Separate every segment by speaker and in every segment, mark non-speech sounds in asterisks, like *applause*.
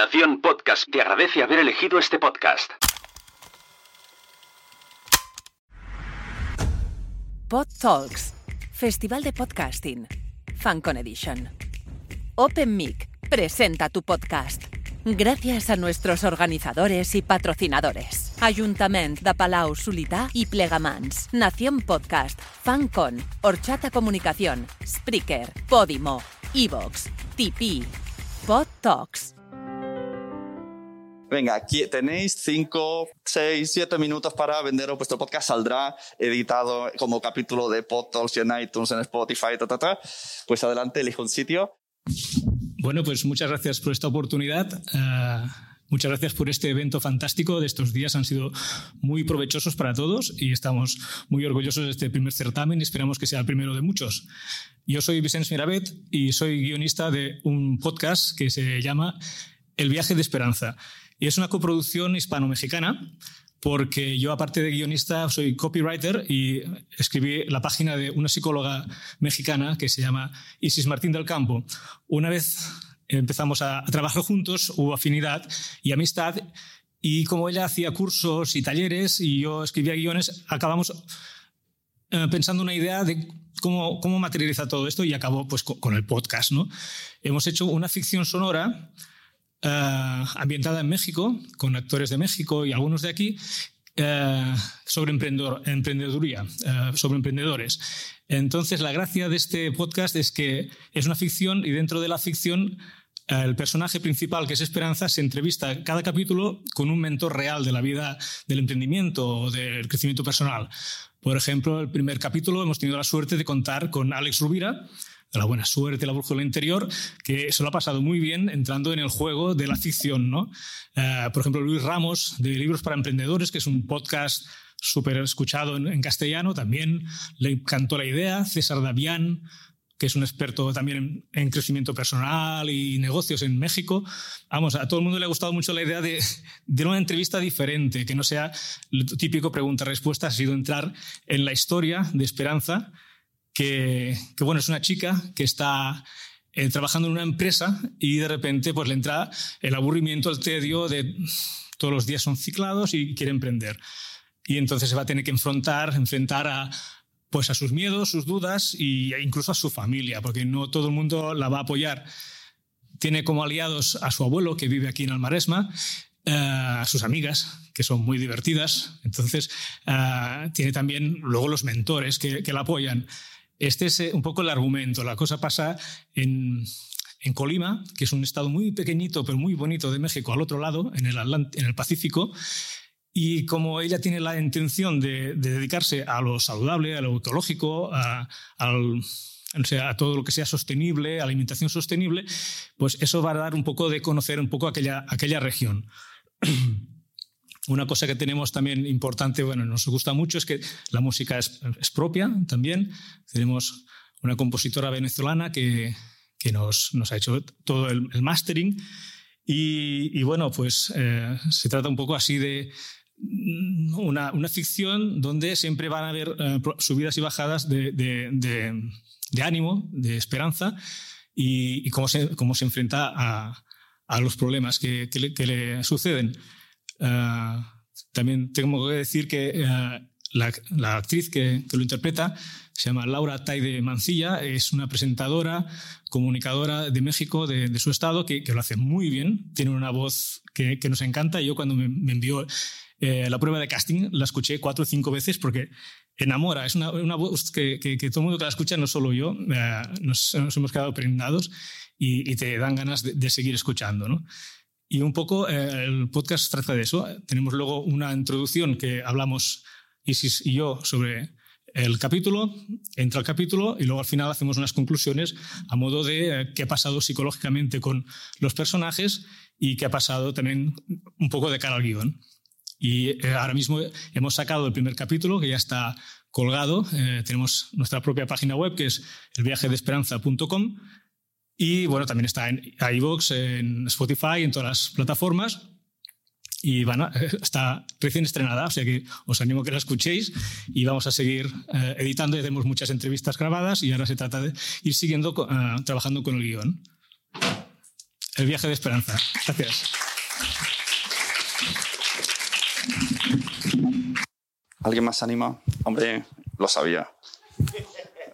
Speaker 1: Nación Podcast te agradece haber elegido este podcast.
Speaker 2: Pod Talks, Festival de Podcasting, FanCon Edition. Open Mic presenta tu podcast. Gracias a nuestros organizadores y patrocinadores. Ayuntamiento de Palau Solità y Plegamans, Nación Podcast, FanCon, Horchata Comunicación, Spreaker, Podimo, Evox, Tipeee, Pod Talks.
Speaker 3: Venga, aquí tenéis 5, 6, 7 minutos para vender vuestro podcast. Saldrá editado como capítulo de PodTalks en iTunes, en Spotify, ta, ta, ta. Pues adelante, elige un sitio.
Speaker 4: Bueno, pues muchas gracias por esta oportunidad. Uh, muchas gracias por este evento fantástico de estos días. Han sido muy provechosos para todos y estamos muy orgullosos de este primer certamen y esperamos que sea el primero de muchos. Yo soy Vicente Mirabet y soy guionista de un podcast que se llama El viaje de esperanza. Y es una coproducción hispano-mexicana porque yo, aparte de guionista, soy copywriter y escribí la página de una psicóloga mexicana que se llama Isis Martín del Campo. Una vez empezamos a, trabajar juntos, hubo afinidad y amistad, y como ella hacía cursos y talleres y yo escribía guiones, acabamos eh, pensando una idea de cómo, cómo materializa todo esto y acabó pues, con, el podcast. ¿no? Hemos hecho una ficción sonora uh, ambientada en México, con actores de México y algunos de aquí, uh, sobre emprendedor, emprendeduría, uh, sobre emprendedores. Entonces, la gracia de este podcast es que es una ficción y dentro de la ficción el personaje principal, que es Esperanza, se entrevista cada capítulo con un mentor real de la vida del emprendimiento o del crecimiento personal. Por ejemplo, el primer capítulo hemos tenido la suerte de contar con Alex Rubira, de la buena suerte, la brújula interior, que se lo ha pasado muy bien entrando en el juego de la ficción. ¿no? Uh, por ejemplo, Luis Ramos, de Libros para Emprendedores, que es un podcast súper escuchado en, castellano, también le encantó la idea. César Davián, que es un experto también en, en, crecimiento personal y negocios en México. Vamos, a todo el mundo le ha gustado mucho la idea de, de una entrevista diferente, que no sea típico pregunta-respuesta, ha sido entrar en la historia de Esperanza que, bueno, es una chica que está eh, trabajando en una empresa y de repente pues le entra el aburrimiento, el tedio de todos los días son ciclados y quiere emprender. Y entonces se va a tener que enfrentar, enfrentar a, pues a sus miedos, sus dudas e incluso a su familia, porque no todo el mundo la va a apoyar. Tiene como aliados a su abuelo, que vive aquí en Almaresma, uh, a sus amigas, que son muy divertidas. Entonces, uh, tiene también luego los mentores que, que la apoyan. Este es eh, un poco el argumento. La cosa pasa en, en, Colima, que es un estado muy pequeñito pero muy bonito de México, al otro lado, en el, en el Pacífico. Y como ella tiene la intención de, de dedicarse a lo saludable, a lo ecológico, a, al, o a todo lo que sea sostenible, alimentación sostenible, pues eso va a dar un poco de conocer un poco aquella, aquella región. Una cosa que tenemos también importante, bueno, nos gusta mucho, es que la música es, es propia también. Tenemos una compositora venezolana que, que nos, nos, ha hecho todo el, el mastering. Y, y, bueno, pues eh, se trata un poco así de una, una ficción donde siempre van a haber eh, subidas y bajadas de, de, de, de, ánimo, de esperanza y, y cómo, se, cómo se enfrenta a, a los problemas que, que, le, que le suceden. Uh, también tengo que decir que uh, la, actriz que, lo interpreta se llama Laura Taide Mancilla, es una presentadora, comunicadora de México, de, su estado, que, lo hace muy bien, tiene una voz que, nos encanta. Yo cuando me, envió eh, la prueba de casting la escuché cuatro o cinco veces porque enamora, es una, voz que, todo el mundo que la escucha, no solo yo, eh, nos, hemos quedado prendados y, y te dan ganas de, de seguir escuchando. ¿no? Y un poco eh, el podcast trata de eso. Tenemos luego una introducción que hablamos Isis y yo sobre el capítulo, entra el capítulo y luego al final hacemos unas conclusiones a modo de eh, qué ha pasado psicológicamente con los personajes y qué ha pasado también un poco de cara al guion. Y eh, ahora mismo hemos sacado el primer capítulo que ya está colgado. Tenemos nuestra propia página web que es elviajedesperanza.com y bueno, también está en iVoox, en Spotify, en todas las plataformas. Y bueno, *laughs* está recién estrenada, o sea que os animo a que la escuchéis y vamos a seguir eh, editando. Ya tenemos muchas entrevistas grabadas y ahora se trata de ir siguiendo, uh, trabajando con el guion. El viaje de esperanza. Gracias.
Speaker 3: ¿Alguien más se anima? Hombre, lo sabía.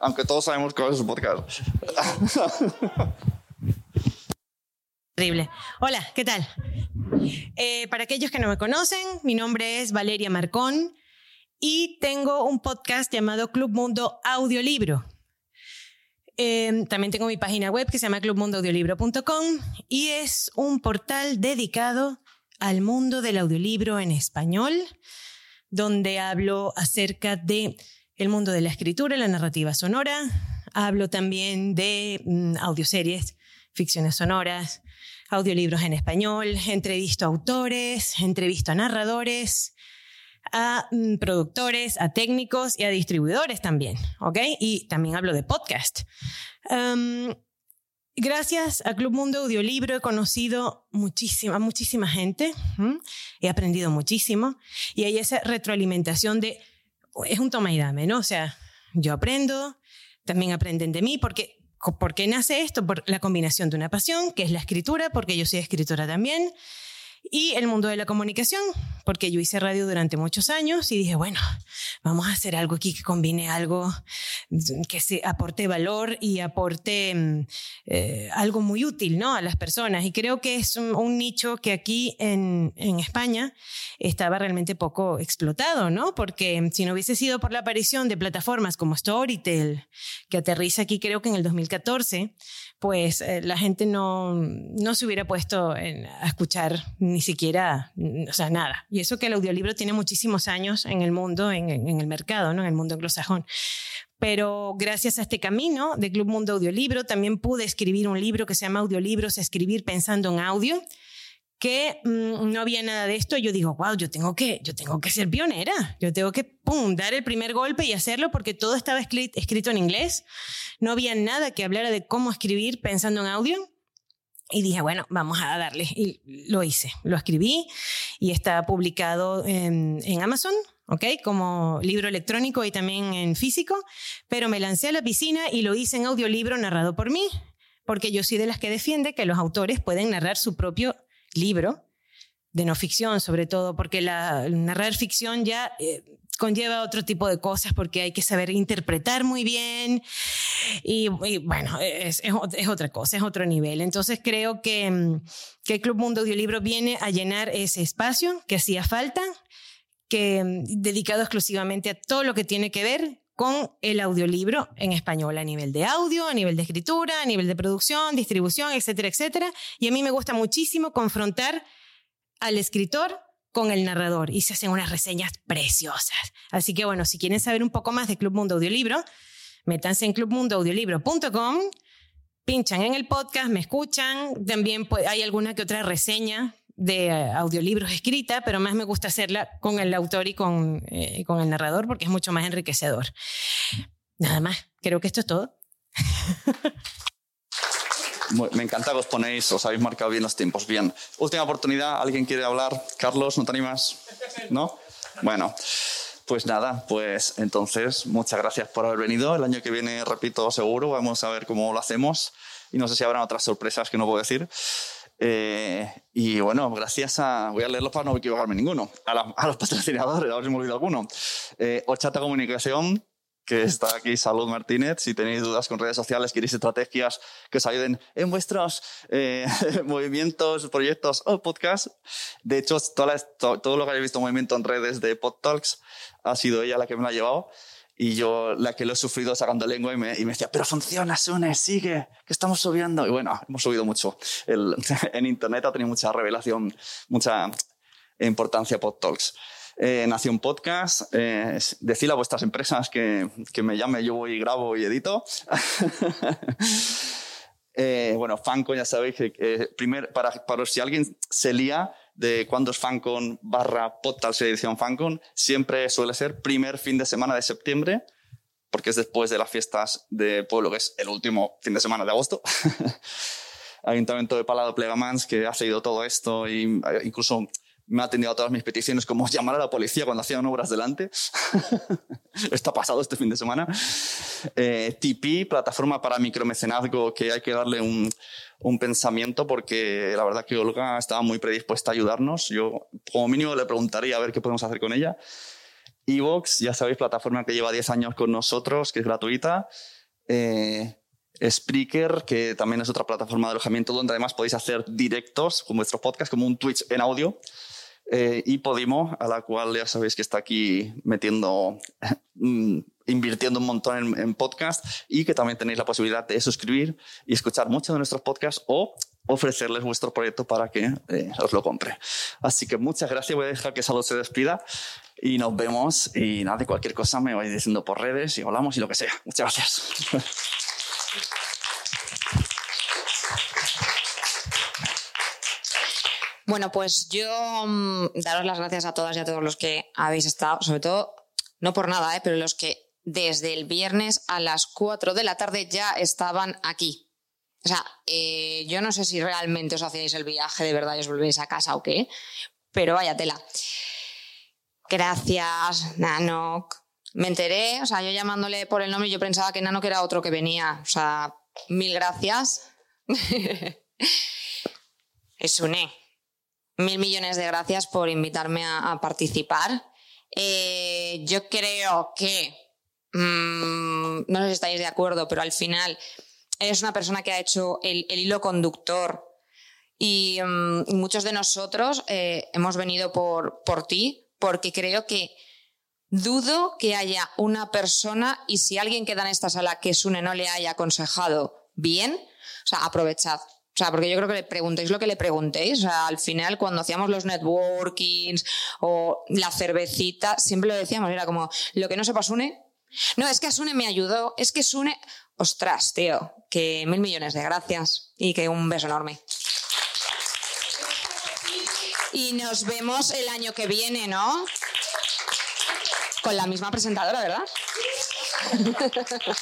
Speaker 3: Aunque todos sabemos cuál es su podcast. *laughs*
Speaker 5: Terrible. Hola, ¿qué tal? Eh, para aquellos que no me conocen, mi nombre es Valeria Marcón y tengo un podcast llamado Club Mundo Audiolibro. Eh, también tengo mi página web que se llama clubmundoaudiolibro.com y es un portal dedicado al mundo del audiolibro en español, donde hablo acerca de el mundo de la escritura, la narrativa sonora. Hablo también de mm, audioseries, ficciones sonoras, audiolibros en español, entrevisto a autores, entrevisto a narradores, a mm, productores, a técnicos y a distribuidores también, ¿ok? Y también hablo de podcast. gracias a Club Mundo Audiolibro he conocido muchísima, muchísima gente, he aprendido muchísimo y hay esa retroalimentación de, es un toma y dame, ¿no? O sea, yo aprendo, también aprenden de mí, porque ¿Por qué nace esto? Por la combinación de una pasión, que es la escritura, porque yo soy escritora también, y el mundo de la comunicación, porque yo hice radio durante muchos años y dije, bueno, vamos a hacer algo aquí que combine algo que se aporte valor y aporte mm, eh, algo muy útil ¿no? a las personas. Y creo que es un, nicho que aquí en, en, España estaba realmente poco explotado, ¿no? porque si no hubiese sido por la aparición de plataformas como Storytel, que aterriza aquí creo que en el 2014, pues eh, la gente no, no se hubiera puesto a escuchar ni siquiera, o sea, nada. Y eso que el audiolibro tiene muchísimos años en el mundo, en, el mercado, ¿no? en el mundo anglosajón. Pero gracias a este camino de Club Mundo Audiolibro también pude escribir un libro que se llama Audiolibros, escribir pensando en audio que mm, no había nada de esto, yo digo, wow, yo tengo que, yo tengo que ser pionera, yo tengo que, pum, dar el primer golpe y hacerlo porque todo estaba escrito en inglés, no había nada que hablara de cómo escribir pensando en audio. Y dije, bueno, vamos a darle. Y lo hice, lo escribí y está publicado en, en Amazon, ¿ok? Como libro electrónico y también en físico, pero me lancé a la piscina y lo hice en audiolibro narrado por mí, porque yo soy de las que defiende que los autores pueden narrar su propio libro, de no ficción sobre todo, porque la, narrar ficción ya eh, conlleva otro tipo de cosas porque hay que saber interpretar muy bien y, bueno, es, es, otra cosa, es otro nivel. Entonces creo que, mm, que el Club Mundo Audiolibro viene a llenar ese espacio que hacía falta, que mm, dedicado exclusivamente a todo lo que tiene que ver con el audiolibro en español a nivel de audio, a nivel de escritura, a nivel de producción, distribución, etcétera, etcétera. Y a mí me gusta muchísimo confrontar al escritor con el narrador y se hacen unas reseñas preciosas. Así que bueno, si quieren saber un poco más de Club Mundo Audiolibro, métanse en clubmundoaudiolibro.com, pinchan en el podcast, me escuchan, también hay alguna que otra reseña de eh, audiolibros escrita, pero más me gusta hacerla con el autor y con, eh, con el narrador porque es mucho más enriquecedor. Nada más, creo que esto es todo. *laughs*
Speaker 3: Me encanta que os ponéis, os habéis marcado bien los tiempos. Bien, última oportunidad, ¿alguien quiere hablar? Carlos, ¿no te animas? ¿No? Bueno, pues nada, pues entonces muchas gracias por haber venido. El año que viene, repito, seguro, vamos a ver cómo lo hacemos y no sé si habrá otras sorpresas que no puedo decir. Eh, y bueno, gracias a. Voy a leerlos para no equivocarme ninguno. A, los patrocinadores, a ver si me olvido alguno. Eh, Ochata Comunicación, que está aquí, Salud Martínez. Si tenéis dudas con redes sociales, queréis estrategias que os ayuden en vuestros eh, *laughs* movimientos, proyectos o podcasts. De hecho, todo, lo que habéis visto movimiento en redes de PodTalks ha sido ella la que me lo ha llevado. Y yo, la que lo he sufrido sacando lengua y me, y me decía, pero funciona, Sune, sigue, que estamos subiendo. Y bueno, hemos subido mucho. El, *laughs* en Internet ha tenido mucha revelación, mucha importancia PodTalks. Eh, Nación Podcast, eh, a vuestras empresas que, que me llame, yo voy grabo y edito. *laughs* eh, bueno, Fanco, ya sabéis que primer, para, para si alguien se lía, de cuándo es FanCon barra Podtals edición FanCon, siempre suele ser primer fin de semana de septiembre, porque es después de las fiestas de pueblo, que es el último fin de semana de agosto. *laughs* Ayuntamiento de Palado Plegamans, que ha seguido todo esto, e incluso me ha atendido a todas mis peticiones, como *laughs* llamar a la policía cuando hacían obras delante. *laughs* Está pasado este fin de semana. Eh, TP, plataforma para micromecenazgo, que hay que darle un, un, pensamiento porque la verdad que Olga estaba muy predispuesta a ayudarnos. Yo, como mínimo, le preguntaría a ver qué podemos hacer con ella. Evox, ya sabéis, plataforma que lleva 10 años con nosotros, que es gratuita. Eh, Spreaker, que también es otra plataforma de alojamiento donde además podéis hacer directos con vuestros podcasts, como un Twitch en audio. Eh, y Podimo, a la cual ya sabéis que está aquí metiendo, *laughs* mm, invirtiendo un montón en, en, podcast y que también tenéis la posibilidad de suscribir y escuchar muchos de nuestros podcasts o ofrecerles vuestro proyecto para que eh, os lo compre. Así que muchas gracias. Voy a dejar que Salud se despida y nos vemos. Y nada, de cualquier cosa me vais diciendo por redes y hablamos y lo que sea. Muchas gracias. *laughs*
Speaker 6: Bueno, pues yo mm, daros las gracias a todas y a todos los que habéis estado, sobre todo, no por nada, ¿eh? pero los que desde el viernes a las 4 de la tarde ya estaban aquí. O sea, eh, yo no sé si realmente os hacíais el viaje de verdad y os volvéis a casa o qué, pero vaya tela. Gracias, Nanok. Me enteré, o sea, yo llamándole por el nombre, yo pensaba que Nanok era otro que venía. O sea, mil gracias. *laughs* es un E. Mil millones de gracias por invitarme a, participar. Eh, yo creo que, mm, no sé si estáis de acuerdo, pero al final eres una persona que ha hecho el, hilo conductor y, mm, muchos de nosotros eh, hemos venido por, por ti porque creo que dudo que haya una persona y si alguien queda en esta sala que Sune no le haya aconsejado bien, o sea, aprovechad. O sea, porque yo creo que le preguntéis lo que le preguntéis. O sea, al final, cuando hacíamos los networkings o la cervecita, siempre lo decíamos, era como, lo que no sepa Sune. No, es que Sune me ayudó, es que Sune. Ostras, tío, que mil millones de gracias y que un beso enorme. Y nos vemos el año que viene, ¿no? Con la misma presentadora, ¿verdad? *laughs*